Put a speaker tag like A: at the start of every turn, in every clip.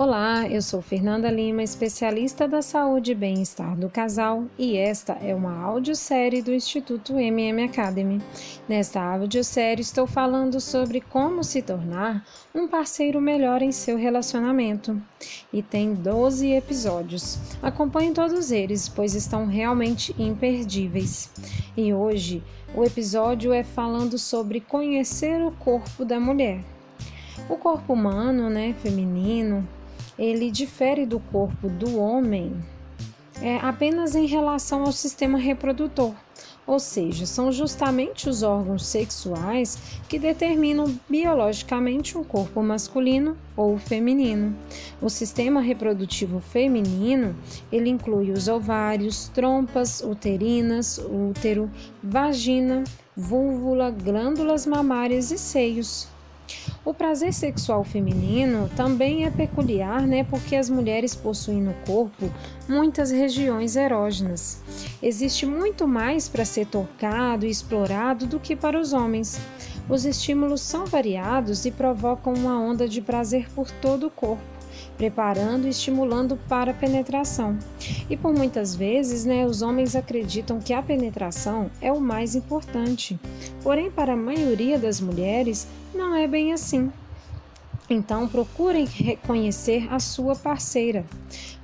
A: Olá, eu sou Fernanda Lima, especialista da saúde e bem-estar do casal, e esta é uma audiosérie do Instituto MM Academy. Nesta audiosérie estou falando sobre como se tornar um parceiro melhor em seu relacionamento. E tem 12 episódios. Acompanhe todos eles, pois estão realmente imperdíveis. E hoje o episódio é falando sobre conhecer o corpo da mulher. O corpo humano, né, feminino, ele difere do corpo do homem é, apenas em relação ao sistema reprodutor, ou seja, são justamente os órgãos sexuais que determinam biologicamente um corpo masculino ou feminino. O sistema reprodutivo feminino, ele inclui os ovários, trompas uterinas, útero, vagina, vulva, glândulas mamárias e seios. O prazer sexual feminino também é peculiar, né, porque as mulheres possuem no corpo muitas regiões erógenas. Existe muito mais para ser tocado e explorado do que para os homens. Os estímulos são variados e provocam uma onda de prazer por todo o corpo preparando e estimulando para a penetração. E por muitas vezes, né, os homens acreditam que a penetração é o mais importante. Porém, para a maioria das mulheres, não é bem assim. Então, procurem reconhecer a sua parceira.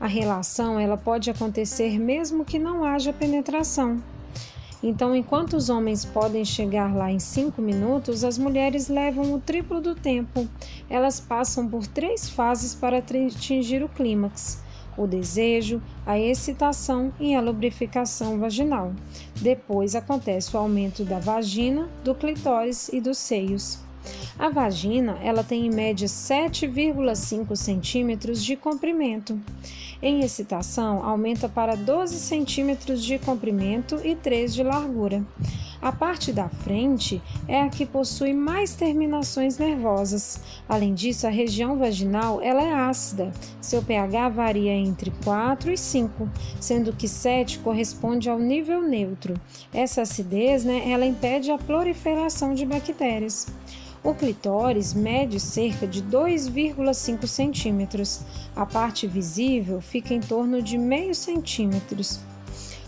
A: A relação ela pode acontecer mesmo que não haja penetração. Então, enquanto os homens podem chegar lá em cinco minutos, as mulheres levam o triplo do tempo. Elas passam por três fases para atingir o clímax: o desejo, a excitação e a lubrificação vaginal. Depois acontece o aumento da vagina, do clitóris e dos seios. A vagina ela tem em média 7,5 centímetros de comprimento. Em excitação, aumenta para 12 centímetros de comprimento e 3 de largura. A parte da frente é a que possui mais terminações nervosas. Além disso, a região vaginal ela é ácida. Seu pH varia entre 4 e 5, sendo que 7 corresponde ao nível neutro. Essa acidez, né, ela impede a proliferação de bactérias. O clitóris mede cerca de 2,5 centímetros. A parte visível fica em torno de meio centímetros.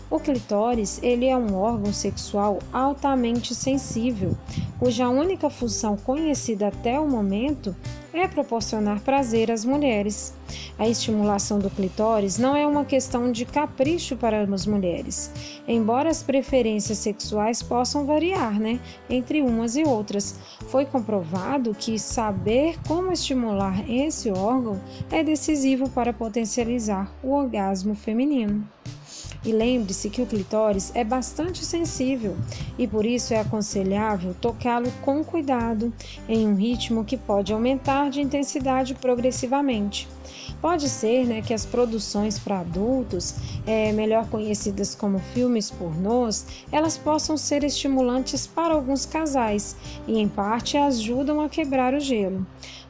A: O clitóris ele é um órgão sexual altamente sensível, cuja única função conhecida até o momento é proporcionar prazer às mulheres. A estimulação do clitóris não é uma questão de capricho para as mulheres, embora as preferências sexuais possam variar, né, entre umas e outras. Foi comprovado que saber como estimular esse órgão é decisivo para potencializar o orgasmo feminino. E lembre-se que o clitóris é bastante sensível e por isso é aconselhável tocá-lo com cuidado, em um ritmo que pode aumentar de intensidade progressivamente. Pode ser né, que as produções para adultos, é, melhor conhecidas como filmes pornôs, elas possam ser estimulantes para alguns casais e, em parte, ajudam a quebrar o gelo.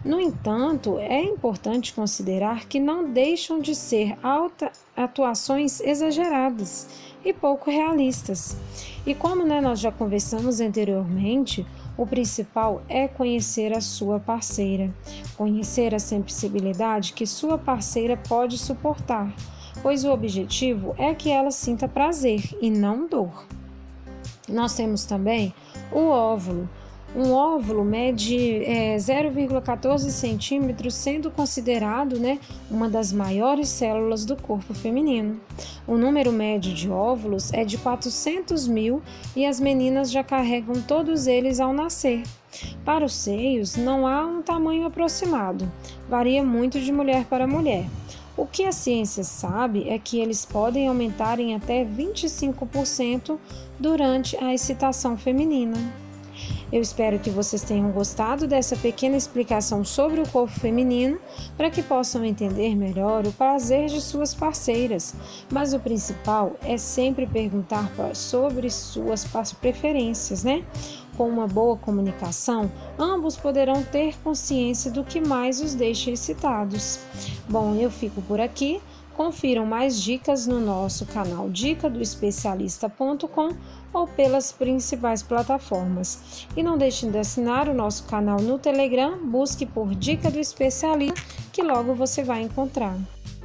A: No entanto, é importante considerar que não deixam de ser alta, atuações exageradas e pouco realistas. E como né, nós já conversamos anteriormente, o principal é conhecer a sua parceira, conhecer a sensibilidade que sua parceira pode suportar, pois o objetivo é que ela sinta prazer e não dor. Nós temos também o óvulo, um óvulo mede é, 0,14 centímetros, sendo considerado né, uma das maiores células do corpo feminino. O número médio de óvulos é de 400 mil e as meninas já carregam todos eles ao nascer. Para os seios, não há um tamanho aproximado, varia muito de mulher para mulher. O que a ciência sabe é que eles podem aumentar em até 25% durante a excitação feminina. Eu espero que vocês tenham gostado dessa pequena explicação sobre o corpo feminino para que possam entender melhor o prazer de suas parceiras. Mas o principal é sempre perguntar sobre suas preferências, né? Com uma boa comunicação, ambos poderão ter consciência do que mais os deixa excitados. Bom, eu fico por aqui. Confiram mais dicas no nosso canal dica do especialista.com ou pelas principais plataformas. E não deixem de assinar o nosso canal no Telegram, busque por Dica do Especialista, que logo você vai encontrar.